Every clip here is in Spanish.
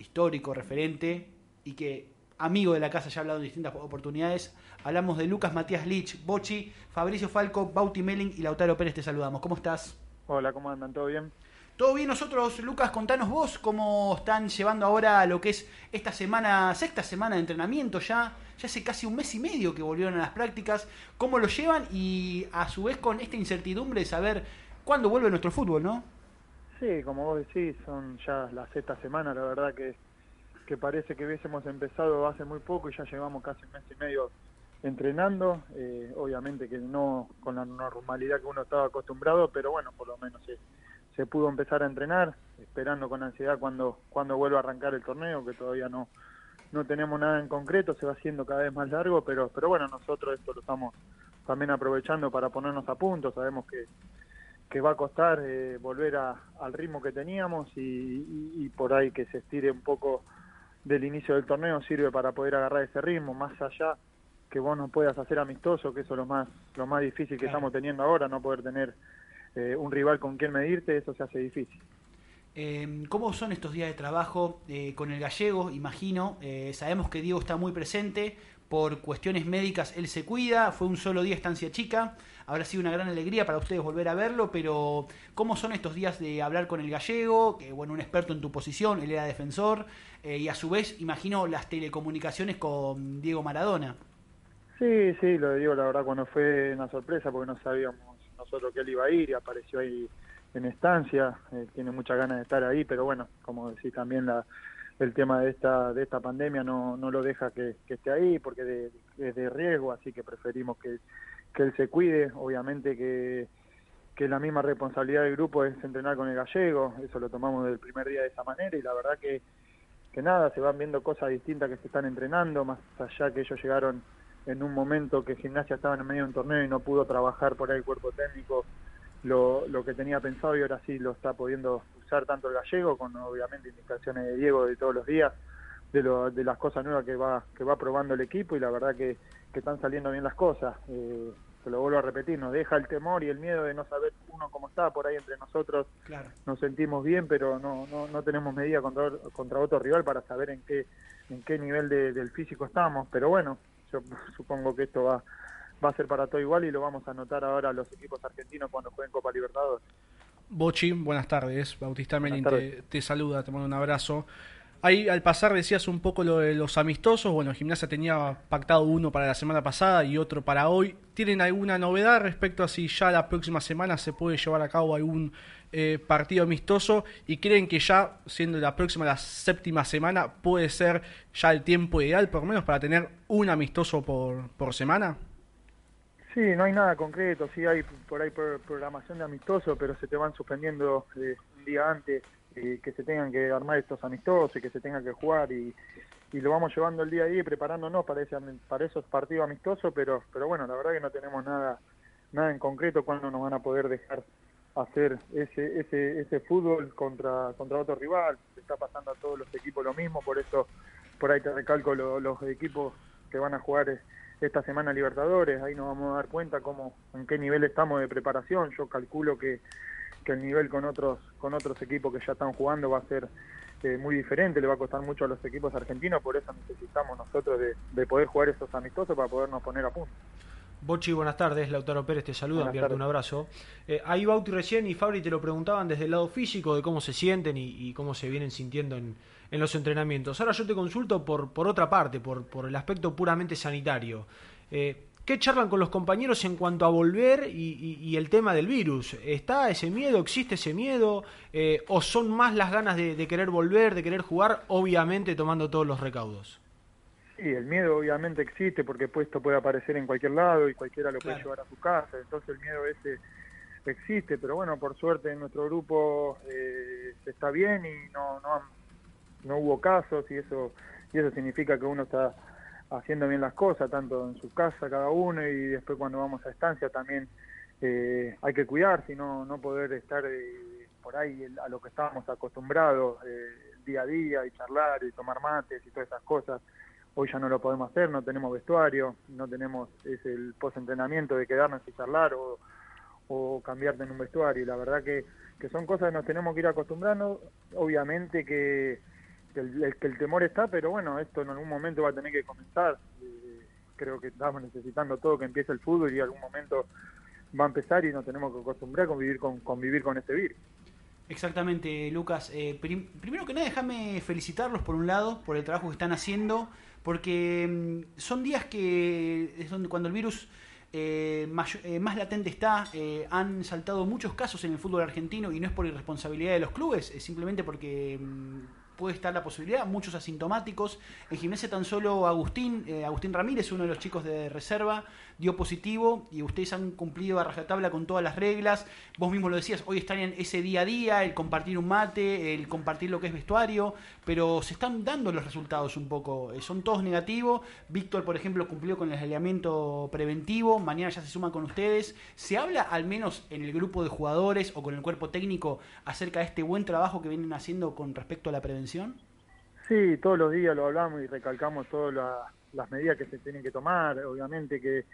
Histórico, referente y que amigo de la casa, ya ha hablado en distintas oportunidades. Hablamos de Lucas Matías Lich, Bochi, Fabricio Falco, Bauti Melling y Lautaro Pérez. Te saludamos. ¿Cómo estás? Hola, ¿cómo andan? ¿Todo bien? Todo bien nosotros, Lucas, contanos vos cómo están llevando ahora lo que es esta semana, sexta semana de entrenamiento ya, ya hace casi un mes y medio que volvieron a las prácticas, cómo lo llevan y a su vez con esta incertidumbre de saber cuándo vuelve nuestro fútbol, ¿no? Sí, como vos decís, son ya la sexta semana, la verdad que, que parece que hubiésemos empezado hace muy poco y ya llevamos casi un mes y medio entrenando, eh, obviamente que no con la normalidad que uno estaba acostumbrado, pero bueno, por lo menos se, se pudo empezar a entrenar, esperando con ansiedad cuando, cuando vuelva a arrancar el torneo, que todavía no, no tenemos nada en concreto, se va haciendo cada vez más largo, pero, pero bueno, nosotros esto lo estamos también aprovechando para ponernos a punto, sabemos que que va a costar eh, volver a, al ritmo que teníamos y, y, y, por ahí que se estire un poco del inicio del torneo sirve para poder agarrar ese ritmo, más allá que vos no puedas hacer amistoso, que eso es lo más, lo más difícil que claro. estamos teniendo ahora, no poder tener eh, un rival con quien medirte, eso se hace difícil. Eh, ¿Cómo son estos días de trabajo eh, con el gallego? Imagino, eh, sabemos que Diego está muy presente, por cuestiones médicas él se cuida, fue un solo día estancia chica, habrá sido una gran alegría para ustedes volver a verlo, pero ¿cómo son estos días de hablar con el gallego? Que bueno, un experto en tu posición, él era defensor, eh, y a su vez, imagino, las telecomunicaciones con Diego Maradona. Sí, sí, lo de Diego la verdad cuando fue una sorpresa porque no sabíamos nosotros que él iba a ir y apareció ahí en estancia, eh, tiene muchas ganas de estar ahí, pero bueno, como decís también la el tema de esta de esta pandemia no, no lo deja que, esté ahí porque de, es de riesgo, así que preferimos que, que él se cuide, obviamente que, que la misma responsabilidad del grupo es entrenar con el gallego, eso lo tomamos del primer día de esa manera y la verdad que, que nada, se van viendo cosas distintas que se están entrenando, más allá que ellos llegaron en un momento que Gimnasia estaba en medio de un torneo y no pudo trabajar por ahí el cuerpo técnico lo, lo que tenía pensado y ahora sí lo está pudiendo usar tanto el gallego, con obviamente indicaciones de Diego de todos los días, de, lo, de las cosas nuevas que va, que va probando el equipo y la verdad que, que están saliendo bien las cosas. Eh, se lo vuelvo a repetir, nos deja el temor y el miedo de no saber uno cómo está por ahí entre nosotros. Claro. Nos sentimos bien, pero no, no, no tenemos medida contra, contra otro rival para saber en qué, en qué nivel de, del físico estamos. Pero bueno, yo supongo que esto va, va a ser para todo igual y lo vamos a notar ahora los equipos argentinos cuando jueguen Copa Libertadores. Bochi, buenas tardes. Bautista Melin te, te, saluda, te mando un abrazo. Ahí al pasar decías un poco lo de los amistosos. Bueno, Gimnasia tenía pactado uno para la semana pasada y otro para hoy. ¿Tienen alguna novedad respecto a si ya la próxima semana se puede llevar a cabo algún eh, partido amistoso? ¿Y creen que ya, siendo la próxima, la séptima semana, puede ser ya el tiempo ideal, por lo menos, para tener un amistoso por, por semana? Sí, no hay nada concreto, sí hay por ahí programación de amistoso, pero se te van suspendiendo eh, un día antes eh, que se tengan que armar estos amistosos y que se tengan que jugar y, y lo vamos llevando el día a día y preparándonos para, ese, para esos partidos amistosos, pero pero bueno, la verdad que no tenemos nada nada en concreto cuándo nos van a poder dejar hacer ese ese ese fútbol contra contra otro rival, se está pasando a todos los equipos lo mismo, por eso por ahí te recalco lo, los equipos que van a jugar esta semana Libertadores, ahí nos vamos a dar cuenta cómo, en qué nivel estamos de preparación, yo calculo que, que el nivel con otros, con otros equipos que ya están jugando va a ser eh, muy diferente, le va a costar mucho a los equipos argentinos, por eso necesitamos nosotros de, de poder jugar esos amistosos para podernos poner a punto. Bochi, buenas tardes. Lautaro Pérez te saluda, enviarte un abrazo. Eh, ahí Bauti recién y Fabri te lo preguntaban desde el lado físico, de cómo se sienten y, y cómo se vienen sintiendo en, en, los entrenamientos. Ahora yo te consulto por, por otra parte, por, por el aspecto puramente sanitario. Eh, ¿Qué charlan con los compañeros en cuanto a volver y, y, y, el tema del virus? ¿Está ese miedo? ¿Existe ese miedo? Eh, ¿O son más las ganas de, de querer volver, de querer jugar, obviamente tomando todos los recaudos? Sí, el miedo obviamente existe porque esto puede aparecer en cualquier lado y cualquiera lo puede llevar a su casa, entonces el miedo ese existe, pero bueno, por suerte en nuestro grupo eh, está bien y no, no, no hubo casos y eso y eso significa que uno está haciendo bien las cosas, tanto en su casa cada uno y después cuando vamos a estancia también eh, hay que cuidar, sino no poder estar eh, por ahí a lo que estábamos acostumbrados eh, día a día y charlar y tomar mates y todas esas cosas. Hoy ya no lo podemos hacer, no tenemos vestuario, no tenemos ese el post-entrenamiento de quedarnos y charlar o, o cambiarte en un vestuario. Y la verdad que, que son cosas que nos tenemos que ir acostumbrando. Obviamente que que el, el, temor está, pero bueno, esto en algún momento va a tener que comenzar. Eh, creo que estamos necesitando todo que empiece el fútbol y en algún momento va a empezar y nos tenemos que acostumbrar a convivir con, convivir con este virus. Exactamente, Lucas. Eh, primero que nada, déjame felicitarlos por un lado, por el trabajo que están haciendo, porque mm, son días que es donde cuando el virus eh, más, eh, más, latente está. Eh, han saltado muchos casos en el fútbol argentino y no es por irresponsabilidad de los clubes, es simplemente porque mm, puede estar la posibilidad, muchos asintomáticos. En gimnasia tan solo Agustín, eh, Agustín Ramírez, uno de los chicos de reserva, dio positivo y ustedes han cumplido a rajatabla con todas las reglas. Vos mismo lo decías, hoy están en ese día a día, el compartir un mate, el compartir lo que es vestuario, pero se están dando los resultados un poco. Eh, son todos negativos. Víctor, por ejemplo, cumplió con el aislamiento preventivo, mañana ya se suma con ustedes. ¿Se habla al menos en el grupo de jugadores o con el cuerpo técnico acerca de este buen trabajo que vienen haciendo con respecto a la prevención? Sí, todos los días lo hablamos y recalcamos todas las medidas que se tienen que tomar, obviamente que,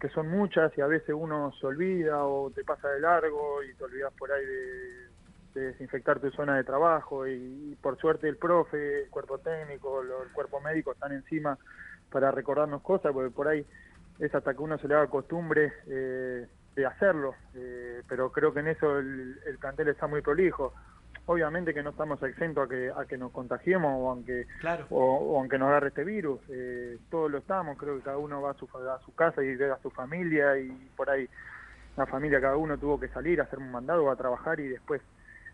que son muchas y a veces uno se olvida o te pasa de largo y te olvidas por ahí de, desinfectar tu zona de trabajo y, por suerte el profe, el cuerpo técnico, el cuerpo médico están encima para recordarnos cosas, porque por ahí es hasta que uno se le haga costumbre eh, de hacerlo, eh, pero creo que en eso el, el plantel está muy prolijo obviamente que no estamos exentos a que, a que nos contagiemos o aunque, o, aunque nos agarre este virus, eh, todos lo estamos, creo que cada uno va a su, a su casa y ve a su familia y por ahí la familia cada uno tuvo que salir a hacer un mandado, a trabajar y después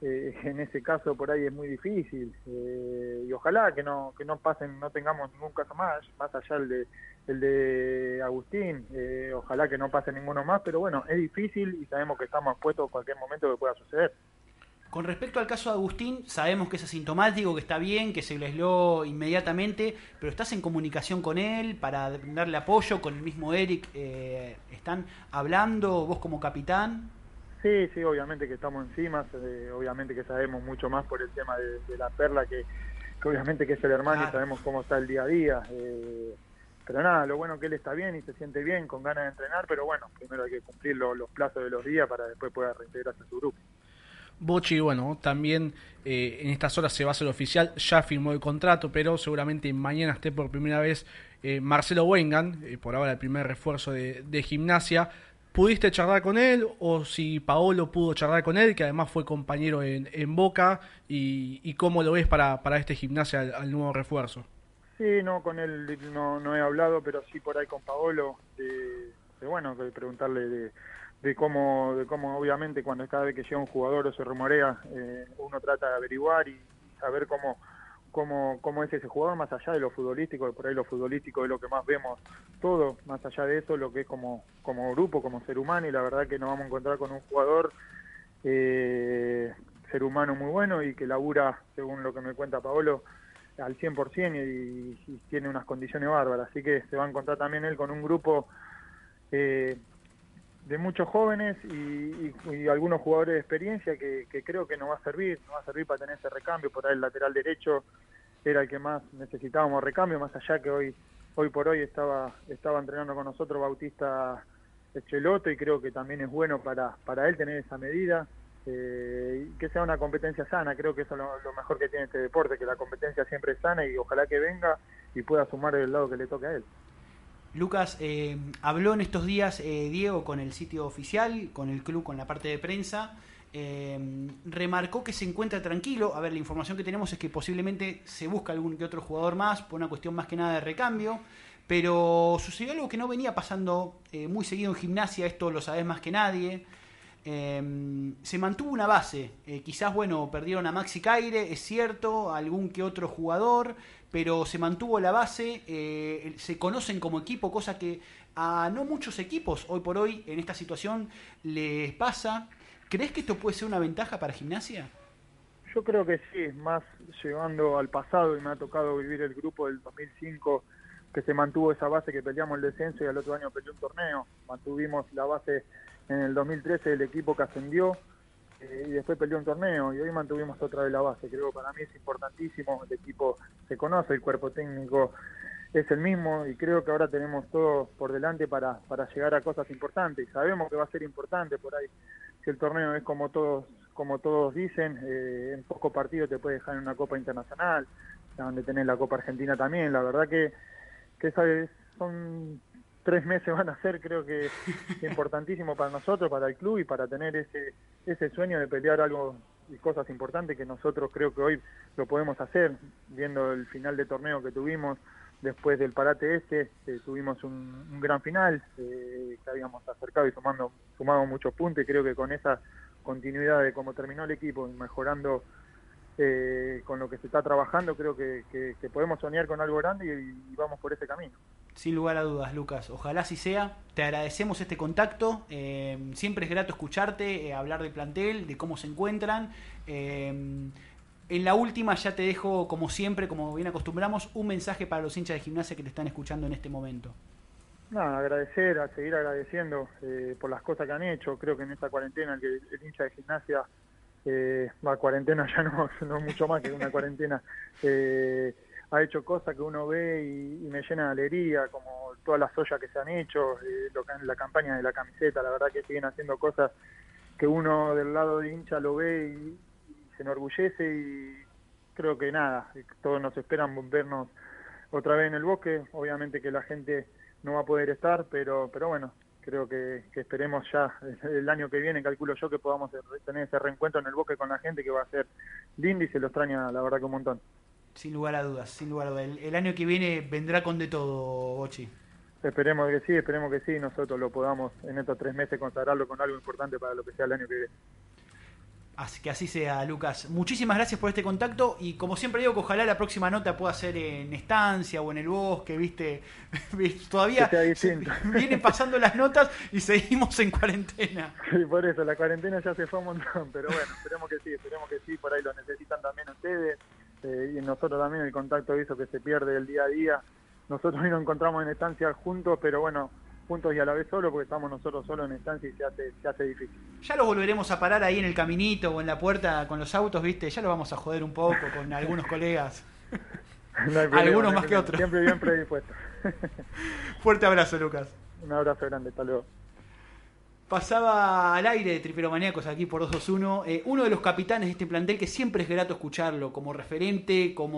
eh, en ese caso por ahí es muy difícil eh, y ojalá que no que no pasen no tengamos ningún caso más más allá el de el de Agustín eh, ojalá que no pase ninguno más pero bueno es difícil y sabemos que estamos expuestos a cualquier momento que pueda suceder con respecto al caso de Agustín, sabemos que es asintomático, que está bien, que se le aisló inmediatamente, pero ¿estás en comunicación con él para darle apoyo? Con el mismo Eric, eh, ¿están hablando vos como capitán? Sí, sí, obviamente que estamos encima, obviamente que sabemos mucho más por el tema de, la perla, que, obviamente que es el hermano y sabemos cómo está el día a día. Eh, pero nada, lo bueno que él está bien y se siente bien, con ganas de entrenar, pero bueno, primero hay que cumplir los plazos de los días para después poder reintegrarse a su grupo. Bochi, bueno, también eh, en estas horas se va a hacer oficial, ya firmó el contrato, pero seguramente mañana esté por primera vez eh, Marcelo Wengan, eh, por ahora el primer refuerzo de, gimnasia. ¿Pudiste charlar con él o si Paolo pudo charlar con él, que además fue compañero en, Boca, y, cómo lo ves para, para este gimnasia al, nuevo refuerzo? Sí, no, con él no, no he hablado, pero sí por ahí con Paolo, de, de bueno, de preguntarle de de cómo, de cómo obviamente cuando cada vez que llega un jugador o se rumorea, eh, uno trata de averiguar y saber cómo, cómo, cómo es ese jugador, más allá de lo futbolístico, por ahí lo futbolístico es lo que más vemos todo, más allá de eso, lo que es como, como grupo, como ser humano, y la verdad que nos vamos a encontrar con un jugador eh, ser humano muy bueno y que labura, según lo que me cuenta Paolo, al 100% y, y tiene unas condiciones bárbaras, así que se va a encontrar también él con un grupo eh, de muchos jóvenes y, algunos jugadores de experiencia que, creo que nos va a servir, nos va a servir para tener ese recambio, por ahí el lateral derecho era el que más necesitábamos recambio, más allá que hoy hoy por hoy estaba estaba entrenando con nosotros Bautista Echeloto y creo que también es bueno para, para él tener esa medida, eh, y que sea una competencia sana, creo que eso es lo, mejor que tiene este deporte, que la competencia siempre es sana y ojalá que venga y pueda sumar del lado que le toque a él. Lucas, eh, habló en estos días eh, Diego con el sitio oficial, con el club, con la parte de prensa. Eh, remarcó que se encuentra tranquilo. A ver, la información que tenemos es que posiblemente se busca algún que otro jugador más por una cuestión más que nada de recambio. Pero sucedió algo que no venía pasando muy seguido en gimnasia, esto lo sabes más que nadie. Se mantuvo una base. quizás, bueno, perdieron a Maxi Caire, es cierto, algún que otro jugador, pero se mantuvo la base, eh, se conocen como equipo, cosa que a no muchos equipos hoy por hoy en esta situación les pasa. ¿Crees que esto puede ser una ventaja para gimnasia? yo creo que sí, más llegando al pasado y me ha tocado vivir el grupo del 2005 que se mantuvo esa base que peleamos el descenso y al otro año peleó un torneo. Mantuvimos la base en el 2013 del equipo que ascendió eh, y después peleó un torneo y hoy mantuvimos otra vez la base. Creo que para mí es importantísimo, el equipo se conoce, el cuerpo técnico es el mismo y creo que ahora tenemos todo por delante para, para llegar a cosas importantes y sabemos que va a ser importante por ahí. Si el torneo es como todos como todos dicen, eh, en pocos partidos te puede dejar en una Copa Internacional, donde tenés la Copa Argentina también. La verdad que, que son tres meses van a ser creo que importantísimo para nosotros, para el club y para tener ese, ese sueño de pelear algo y cosas importantes que nosotros creo que hoy lo podemos hacer, viendo el final de torneo que tuvimos después del parate este, eh, tuvimos un, gran final, eh, que habíamos acercado y sumando, sumado muchos puntos y creo que con esa continuidad de cómo terminó el equipo y mejorando eh, con lo que se está trabajando, creo que, podemos soñar con algo grande y, vamos por ese camino. Sin lugar a dudas, Lucas. Ojalá así sea. Te agradecemos este contacto. Eh, siempre es grato escucharte, eh, hablar del plantel, de cómo se encuentran. en la última ya te dejo, como siempre, como bien acostumbramos, un mensaje para los hinchas de gimnasia que te están escuchando en este momento. Nada, agradecer, a seguir agradeciendo eh, por las cosas que han hecho. Creo que en esta cuarentena, que el, hincha de gimnasia, eh, va cuarentena ya no, no mucho más que una cuarentena, eh, ha hecho cosas que uno ve y, me llena de alegría, como todas las ollas que se han hecho, eh, lo que, la campaña de la camiseta, la verdad que siguen haciendo cosas que uno del lado de hincha lo ve y, se enorgullece y creo que nada, todos nos esperan vernos otra vez en el bosque, obviamente que la gente no va a poder estar, pero, pero bueno, creo que, esperemos ya el año que viene, calculo yo, que podamos tener ese reencuentro en el bosque con la gente que va a ser lindo y se lo extraña la verdad que un montón. Sin lugar a dudas, sin lugar a dudas. El, año que viene vendrá con de todo, Bochi. Esperemos que sí, esperemos que sí, nosotros lo podamos en estos tres meses consagrarlo con algo importante para lo que sea el año que viene. Así que así sea, Lucas. Muchísimas gracias por este contacto y como siempre digo que ojalá la próxima nota pueda ser en estancia o en el bosque, viste. Todavía vienen pasando las notas y seguimos en cuarentena. Sí, por eso, la cuarentena ya se fue un montón, pero bueno, esperemos que sí, esperemos que sí, por ahí lo necesitan también ustedes eh, y nosotros también el contacto hizo que se pierde el día a día. Nosotros hoy nos encontramos en estancia juntos, pero bueno, juntos y a la vez solo, porque estamos nosotros solos en estancia y se hace, se hace difícil. Ya los volveremos a parar ahí en el caminito o en la puerta con los autos, ¿viste? Ya lo vamos a joder un poco con algunos colegas. algunos más que otros. Siempre bien predispuesto. Fuerte abrazo, Lucas. Un abrazo grande, hasta luego. Pasaba al aire de Triperomaníacos aquí por 221, eh, uno de los capitanes de este plantel que siempre es grato escucharlo como referente, como